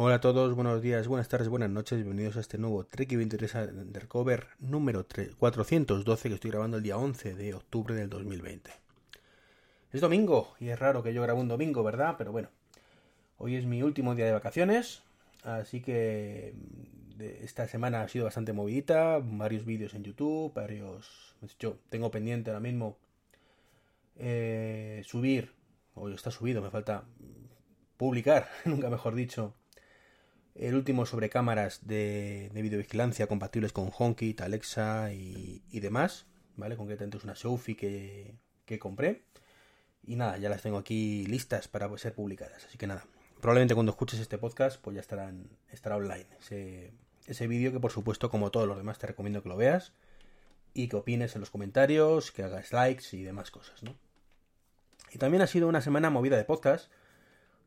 Hola a todos, buenos días, buenas tardes, buenas noches, bienvenidos a este nuevo Trek 23 Undercover número 3, 412 que estoy grabando el día 11 de octubre del 2020. Es domingo y es raro que yo grabe un domingo, ¿verdad? Pero bueno, hoy es mi último día de vacaciones, así que esta semana ha sido bastante movidita, varios vídeos en YouTube, varios... Yo tengo pendiente ahora mismo eh, subir, o está subido, me falta publicar, nunca mejor dicho, el último sobre cámaras de, de videovigilancia compatibles con HomeKit, Alexa y, demás, ¿vale? Concretamente es una Sophie que, que compré. Y nada, ya las tengo aquí listas para ser publicadas. Así que nada, probablemente cuando escuches este podcast, pues ya estarán, estará online ese, ese vídeo que por supuesto, como todos los demás, te recomiendo que lo veas y que opines en los comentarios, que hagas likes y demás cosas, ¿no? Y también ha sido una semana movida de podcast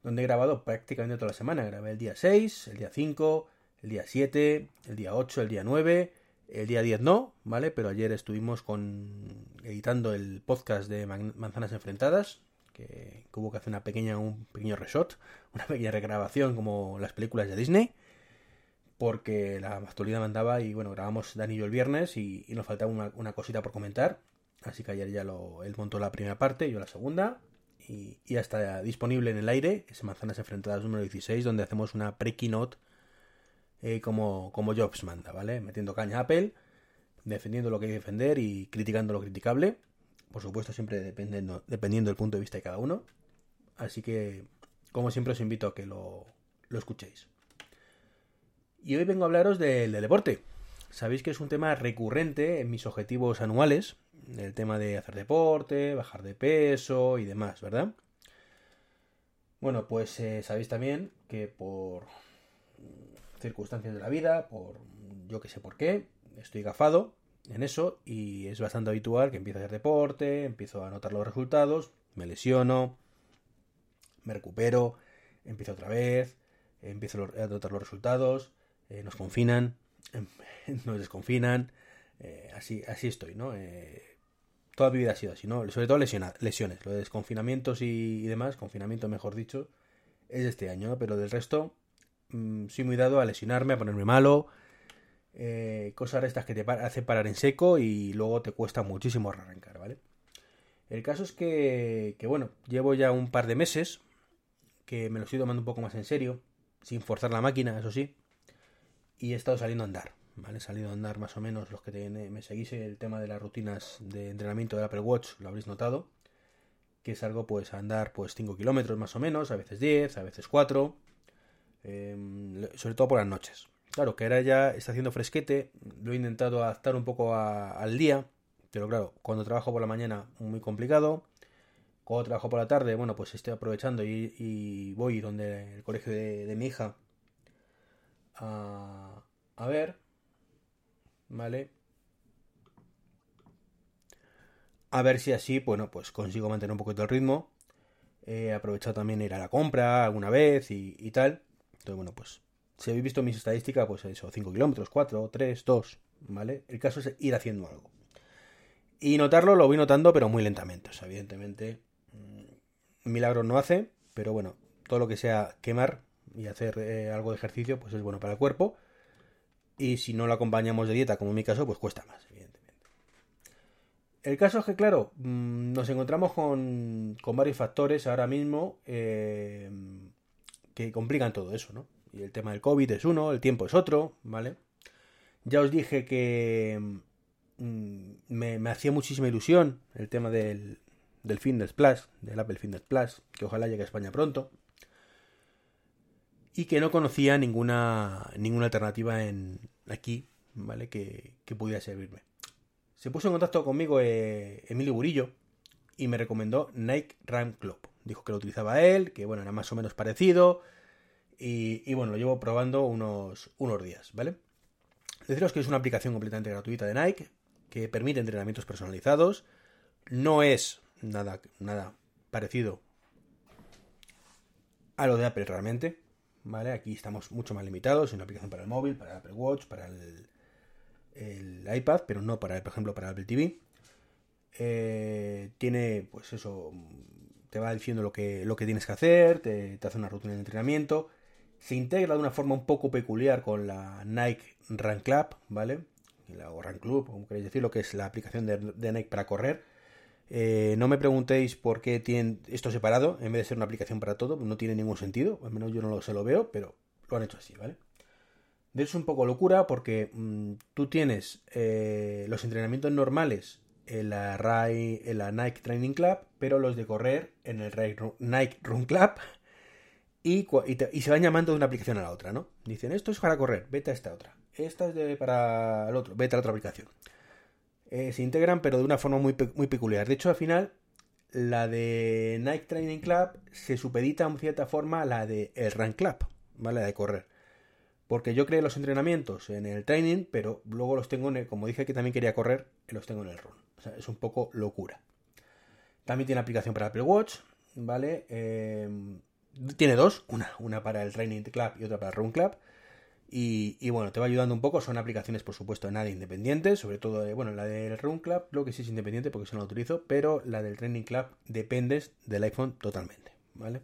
donde he grabado prácticamente toda la semana. Grabé el día 6, el día 5, el día 7, el día 8, el día 9, el día 10 no, ¿vale? Pero ayer estuvimos con editando el podcast de Manzanas Enfrentadas, que, hubo que hacer una pequeña, un pequeño reshot, una pequeña regrabación como las películas de Disney, porque la actualidad mandaba y bueno, grabamos Dani y yo el viernes y, nos faltaba una, una, cosita por comentar, así que ayer ya lo, él montó la primera parte, yo la segunda, y, ya está disponible en el aire, es Manzanas Enfrentadas número 16, donde hacemos una pre-keynote eh, como, como Jobs manda, ¿vale? Metiendo caña a Apple, defendiendo lo que hay que defender y criticando lo criticable. Por supuesto, siempre dependiendo, dependiendo del punto de vista de cada uno. Así que, como siempre, os invito a que lo, lo escuchéis. Y hoy vengo a hablaros del deporte. Sabéis que es un tema recurrente en mis objetivos anuales, el tema de hacer deporte, bajar de peso y demás, ¿verdad? Bueno, pues eh, sabéis también que por circunstancias de la vida, por yo que sé por qué, estoy gafado en eso y es bastante habitual que empiezo a hacer deporte, empiezo a notar los resultados, me lesiono, me recupero, empiezo otra vez, empiezo a notar los resultados, eh, nos confinan, nos desconfinan, eh, así, así estoy, ¿no? toda mi vida ha sido así, ¿no? Sobre todo lesiones, lo de desconfinamientos y, demás, confinamiento mejor dicho, es este año, ¿no? Pero del resto, mm, soy muy dado a lesionarme, a ponerme malo, eh, cosas estas que te hacen parar en seco y luego te cuesta muchísimo arrancar, ¿vale? El caso es que, que, bueno, llevo ya un par de meses que me lo estoy tomando un poco más en serio, sin forzar la máquina, eso sí, y he estado saliendo a andar. ¿vale? He salido a andar más o menos los que me seguís el tema de las rutinas de entrenamiento del Apple Watch, lo habréis notado, que es algo pues a andar pues 5 kilómetros más o menos, a veces 10, a veces 4, em, sobre todo por las noches. Claro, que ahora ya está haciendo fresquete, lo he intentado adaptar un poco al día, pero claro, cuando trabajo por la mañana muy complicado, cuando trabajo por la tarde, bueno, pues estoy aprovechando y, voy donde el colegio de, mi hija a ver, ¿vale? A ver si así, bueno, pues consigo mantener un poquito el ritmo. He aprovechado también ir a la compra alguna vez y, tal. Entonces, bueno, pues si habéis visto mis estadísticas, pues eso, 5 kilómetros, 4, 3, 2, ¿vale? El caso es ir haciendo algo. Y notarlo lo voy notando, pero muy lentamente. O sea, evidentemente, mm, milagros no hace, pero bueno, todo lo que sea quemar y hacer eh, algo de ejercicio, pues es bueno para el cuerpo. Y si no lo acompañamos de dieta, como en mi caso, pues cuesta más, evidentemente. El caso es que, claro, mm, nos encontramos con, varios factores ahora mismo eh, que complican todo eso, ¿no? Y el tema del COVID es uno, el tiempo es otro, ¿vale? Ya os dije que mm, me, hacía muchísima ilusión el tema del, del Fitness Plus, del Apple Fitness Plus, que ojalá llegue a España pronto y que no conocía ninguna, ninguna alternativa en aquí, ¿vale? Que, que pudiera servirme. Se puso en contacto conmigo eh, Emilio Burillo y me recomendó Nike Run Club, dijo que lo utilizaba él, que bueno, era más o menos parecido. Y, y bueno, lo llevo probando unos, unos días, ¿vale? Deciros que es una aplicación completamente gratuita de Nike, que permite entrenamientos personalizados. No es nada, nada parecido a lo de Apple realmente. ¿Vale? Aquí estamos mucho más limitados. Es una aplicación para el móvil, para el Apple Watch, para el, el iPad, pero no para, por ejemplo, para Apple TV. Eh, tiene, pues eso, te va diciendo lo que, lo que tienes que hacer, te, hace una rutina de entrenamiento. Se integra de una forma un poco peculiar con la Nike Run Club, ¿vale? O Run Club, como queréis decirlo, que es la aplicación de Nike para correr. Eh, no me preguntéis por qué tienen esto separado, en vez de ser una aplicación para todo, no tiene ningún sentido, al menos yo no lo, se lo veo, pero lo han hecho así, ¿vale? De hecho es un poco locura porque mmm, tú tienes eh, los entrenamientos normales en la, RAI, en la Nike Training Club, pero los de correr en el Nike Run Club y, se van llamando de una aplicación a la otra, ¿no? Dicen, esto es para correr, vete a esta otra. Esta es para el otro, vete a la otra aplicación. Eh, se integran, pero de una forma muy, muy peculiar. De hecho, al final, la de Nike Training Club se supedita en cierta forma a la de el Run Club, ¿vale? La de correr. Porque yo creé los entrenamientos en el training, pero luego los tengo en el, como dije que también quería correr, los tengo en el run. O sea, es un poco locura. También tiene aplicación para Apple Watch, ¿vale? Eh, tiene dos, una, una para el Training Club y otra para el Run Club. Y, bueno, te va ayudando un poco. Son aplicaciones, por supuesto, de nada independientes. Sobre todo, bueno, la del Run Club, creo que sí es independiente porque eso no lo utilizo. Pero la del Training Club dependes del iPhone totalmente, ¿vale?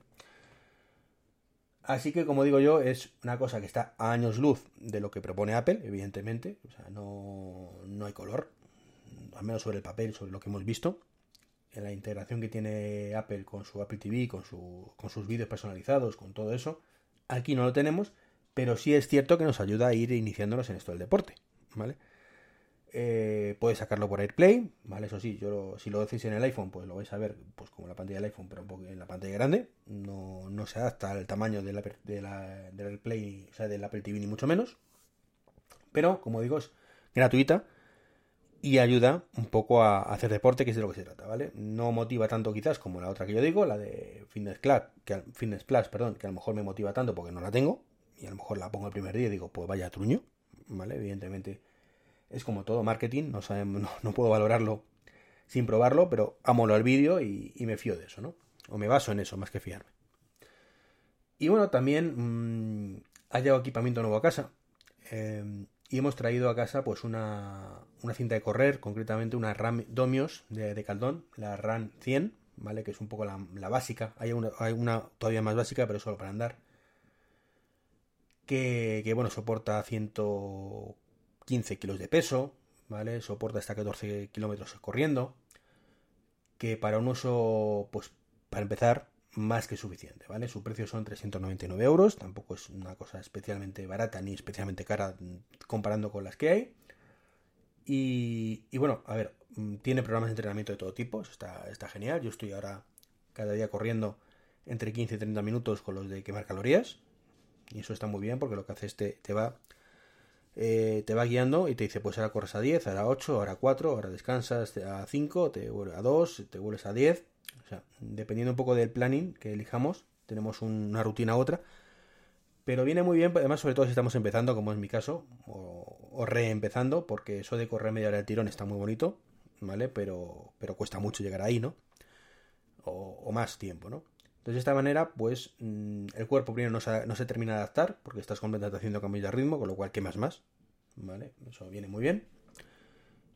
Así que, como digo yo, es una cosa que está a años luz de lo que propone Apple, evidentemente. O sea, no, no hay color, al menos sobre el papel, sobre lo que hemos visto. En la integración que tiene Apple con su Apple TV, con, su, con sus vídeos personalizados, con todo eso. Aquí no lo tenemos, pero sí es cierto que nos ayuda a ir iniciándonos en esto del deporte, ¿vale? Eh, puedes sacarlo por AirPlay, ¿vale? Eso sí, yo lo, si lo decís en el iPhone, pues lo vais a ver pues como la pantalla del iPhone, pero un poco en la pantalla grande. No, no se adapta al tamaño de la, de la, del AirPlay, o sea, del Apple TV ni mucho menos. Pero, como digo, es gratuita y ayuda un poco a hacer deporte, que es de lo que se trata, ¿vale? No motiva tanto quizás como la otra que yo digo, la de Fitness Club, que Fitness Plus, perdón, que a lo mejor me motiva tanto porque no la tengo y a lo mejor la pongo el primer día y digo, pues vaya truño, ¿vale? Evidentemente es como todo marketing, no, sabemos, no, no, puedo valorarlo sin probarlo, pero amo el vídeo y, me fío de eso, ¿no? O me baso en eso más que fiarme. Y bueno, también mmm, ha llegado equipamiento nuevo a casa. Eh, y hemos traído a casa pues una, una cinta de correr, concretamente una RAM Domios de, de Caldón, la RAM 100, ¿vale? Que es un poco la, la básica. Hay una, hay una, todavía más básica, pero solo para andar. Que, bueno, soporta 115 kilos de peso, ¿vale? Soporta hasta 14 kilómetros corriendo. Que para un uso, pues para empezar, más que suficiente, ¿vale? Su precio son 399 euros, tampoco es una cosa especialmente barata ni especialmente cara comparando con las que hay. Y, y bueno, a ver, tiene programas de entrenamiento de todo tipo, está, está genial. Yo estoy ahora cada día corriendo entre 15 y 30 minutos con los de quemar calorías. Y eso está muy bien porque lo que hace es te, te va eh, te va guiando y te dice, pues ahora corres a 10, ahora a 8, ahora a 4, ahora descansas a 5, te vuelves a 2, te vuelves a 10 o sea, dependiendo un poco del planning que elijamos, tenemos una rutina u otra. Pero viene muy bien, además, sobre todo si estamos empezando, como es mi caso, o, reempezando, porque eso de correr media hora del tirón está muy bonito, ¿vale? Pero, pero cuesta mucho llegar ahí, ¿no? O más tiempo, ¿no? Entonces, de esta manera, pues mmm, el cuerpo primero no se, no se, termina de adaptar, porque estás completamente haciendo cambios de ritmo, con lo cual quemas más, ¿vale? Eso viene muy bien.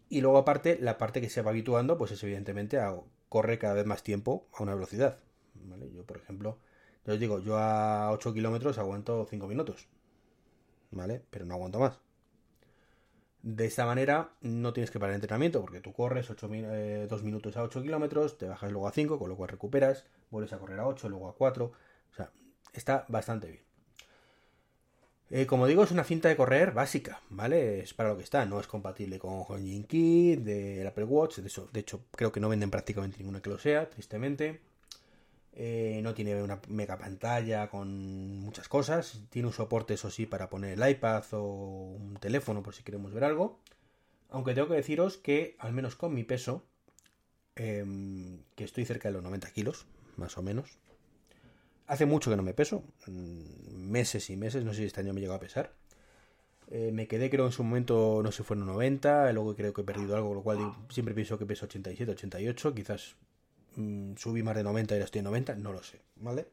Y luego, aparte, la parte que se va habituando, pues es evidentemente a corre cada vez más tiempo a una velocidad. ¿vale? Yo, por ejemplo, yo os digo, yo a 8 kilómetros aguanto 5 minutos. ¿Vale? Pero no aguanto más. De esta manera no tienes que parar el entrenamiento porque tú corres 8, eh, 2 minutos a 8 kilómetros, te bajas luego a 5, con lo cual recuperas, vuelves a correr a 8, luego a 4. O sea, está bastante bien. Eh, como digo, es una cinta de correr básica, ¿vale? Es para lo que está, no es compatible con Honjin Kit, del Apple Watch, de, de hecho creo que no venden prácticamente ninguna que lo sea, tristemente. Eh, no tiene una mega pantalla con muchas cosas, tiene un soporte, eso sí, para poner el iPad o un teléfono por si queremos ver algo. Aunque tengo que deciros que, al menos con mi peso, eh, que estoy cerca de los 90 kilos, más o menos. Hace mucho que no me peso, mm, meses y meses, no sé si este año me llegó a pesar. Eh, me quedé, creo, en su momento, no sé, fueron 90, luego creo que he perdido algo, lo cual siempre pienso que peso 87, 88, quizás subí más de 90 y ahora estoy en 90, no lo sé, ¿vale?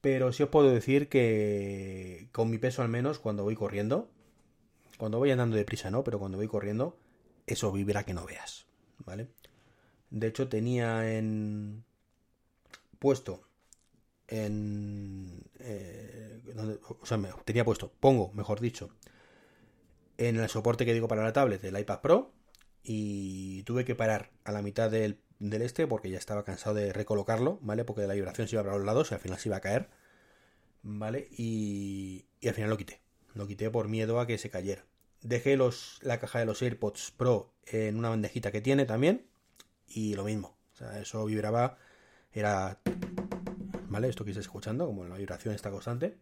Pero sí os puedo decir que con mi peso al menos, cuando voy corriendo, cuando voy andando deprisa no, pero cuando voy corriendo, eso vibra que no veas, ¿vale? De hecho, tenía en puesto en... Eh, o sea, tenía puesto, pongo, mejor dicho, en el soporte que digo para la tablet del iPad Pro y tuve que parar a la mitad del, del este porque ya estaba cansado de recolocarlo, ¿vale? Porque la vibración se iba para los lados y al final se iba a caer, ¿vale? Y, y al final lo quité. Lo quité por miedo a que se cayera. Dejé la caja de los AirPods Pro en una bandejita que tiene también y lo mismo. O sea, eso vibraba, era ¿vale? Esto que estáis escuchando, como la vibración está constante,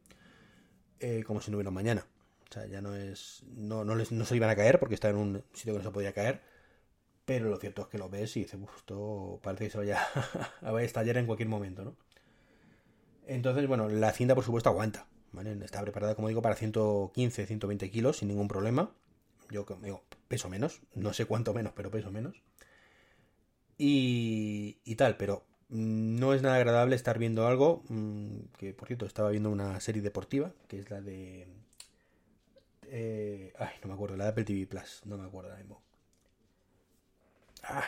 eh, como si no hubiera mañana. O sea, ya no es. No, les, no se iban a caer porque está en un sitio que no se podía caer. Pero lo cierto es que lo ves y dices, esto parece que se vaya a estallar en cualquier momento, ¿no? Entonces, bueno, la cinta por supuesto aguanta. Está preparada, como digo, para 115, 120 kilos sin ningún problema. Yo digo, peso menos, no sé cuánto menos, pero peso menos. Y, y tal, pero no es nada agradable estar viendo algo mm, que, por cierto, estaba viendo una serie deportiva, que es la de... Eh, ay, no me acuerdo, la de Apple TV Plus, no me acuerdo ahora mismo. Ah,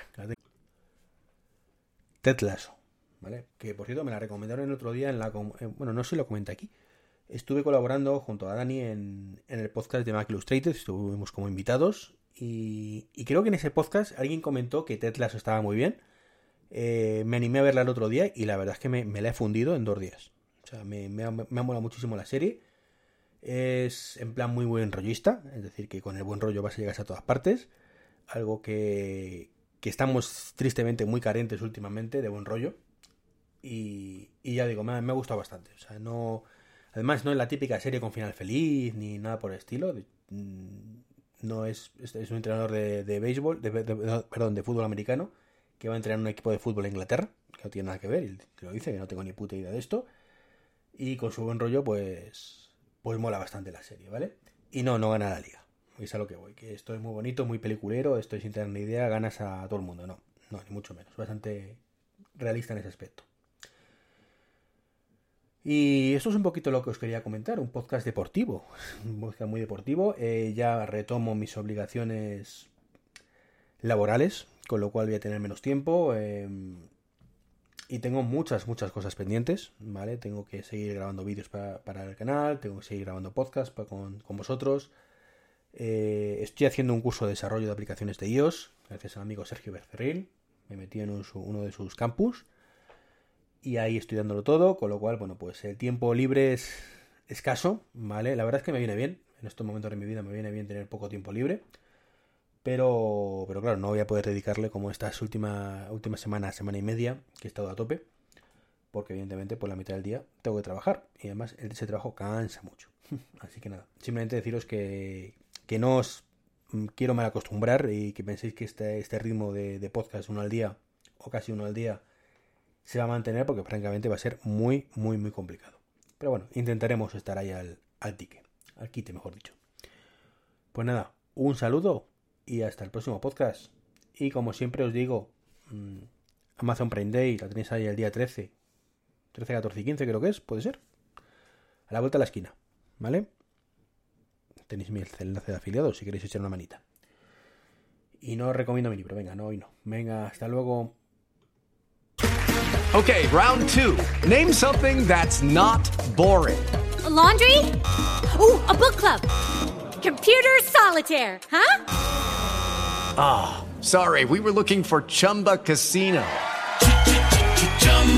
Ted Lasso, ¿vale? Que, por cierto, me la recomendaron el otro día en la... Eh, bueno, no sé si lo comenté aquí. Estuve colaborando junto a Dani en, el podcast de Mac Illustrated, estuvimos como invitados y, creo que en ese podcast alguien comentó que Ted estaba muy bien eh, me animé a verla el otro día y la verdad es que me, la he fundido en dos días. O sea, me, me, ha, molado muchísimo la serie. Es en plan muy buen rollista, es decir, que con el buen rollo vas a llegar a todas partes. Algo que, que estamos tristemente muy carentes últimamente de buen rollo. Y, y ya digo, me, ha gustado bastante. O sea, no. Además, no es la típica serie con final feliz ni nada por el estilo. Mm, no es, es un entrenador de, de béisbol, de, perdón, de fútbol americano que va a entrenar un equipo de fútbol en Inglaterra, que no tiene nada que ver, y te lo dice, que no tengo ni puta idea de esto. Y con su buen rollo, pues, pues mola bastante la serie, ¿vale? Y no, no gana la liga. Es a lo que voy, que esto es muy bonito, muy peliculero, estoy sin tener ni idea, ganas a todo el mundo. No, no, ni mucho menos. Bastante realista en ese aspecto. Y esto es un poquito lo que os quería comentar, un podcast deportivo, un podcast muy deportivo. Eh, ya retomo mis obligaciones laborales, con lo cual voy a tener menos tiempo. Em, y tengo muchas, muchas cosas pendientes, ¿vale? Tengo que seguir grabando vídeos para, el canal, tengo que seguir grabando podcasts con, vosotros. Eh, estoy haciendo un curso de desarrollo de aplicaciones de iOS, gracias al amigo Sergio Bercerril. Me metí en uno de sus campus y ahí estoy dándolo todo, con lo cual, bueno, pues el tiempo libre es escaso, ¿vale? La verdad es que me viene bien, en estos momentos de mi vida me viene bien tener poco tiempo libre. Pero, pero claro, no voy a poder dedicarle como estas últimas última semana, semana y media, que he estado a tope, porque evidentemente por la mitad del día tengo que trabajar y además ese trabajo cansa mucho. Así que nada, simplemente deciros que, que no os quiero mal acostumbrar y que penséis que este, este ritmo de, podcast uno al día o casi uno al día se va a mantener porque francamente va a ser muy, muy, muy complicado. Pero bueno, intentaremos estar ahí al, al tique, al quite mejor dicho. Pues nada, un saludo y hasta el próximo podcast. Y como siempre os digo, mm, Amazon Prime Day la tenéis ahí el día 13. 13, 14 y 15 creo que es, puede ser. A la vuelta a la esquina, ¿vale? Tenéis mi enlace de afiliados si queréis echar una manita. Y no os recomiendo mi libro, venga, no, hoy no. Venga, hasta luego. Okay, round two. Name something that's not boring. laundry? Oh, a book club. Computer solitaire, huh? Ah, oh, sorry, we were looking for Chumba Casino.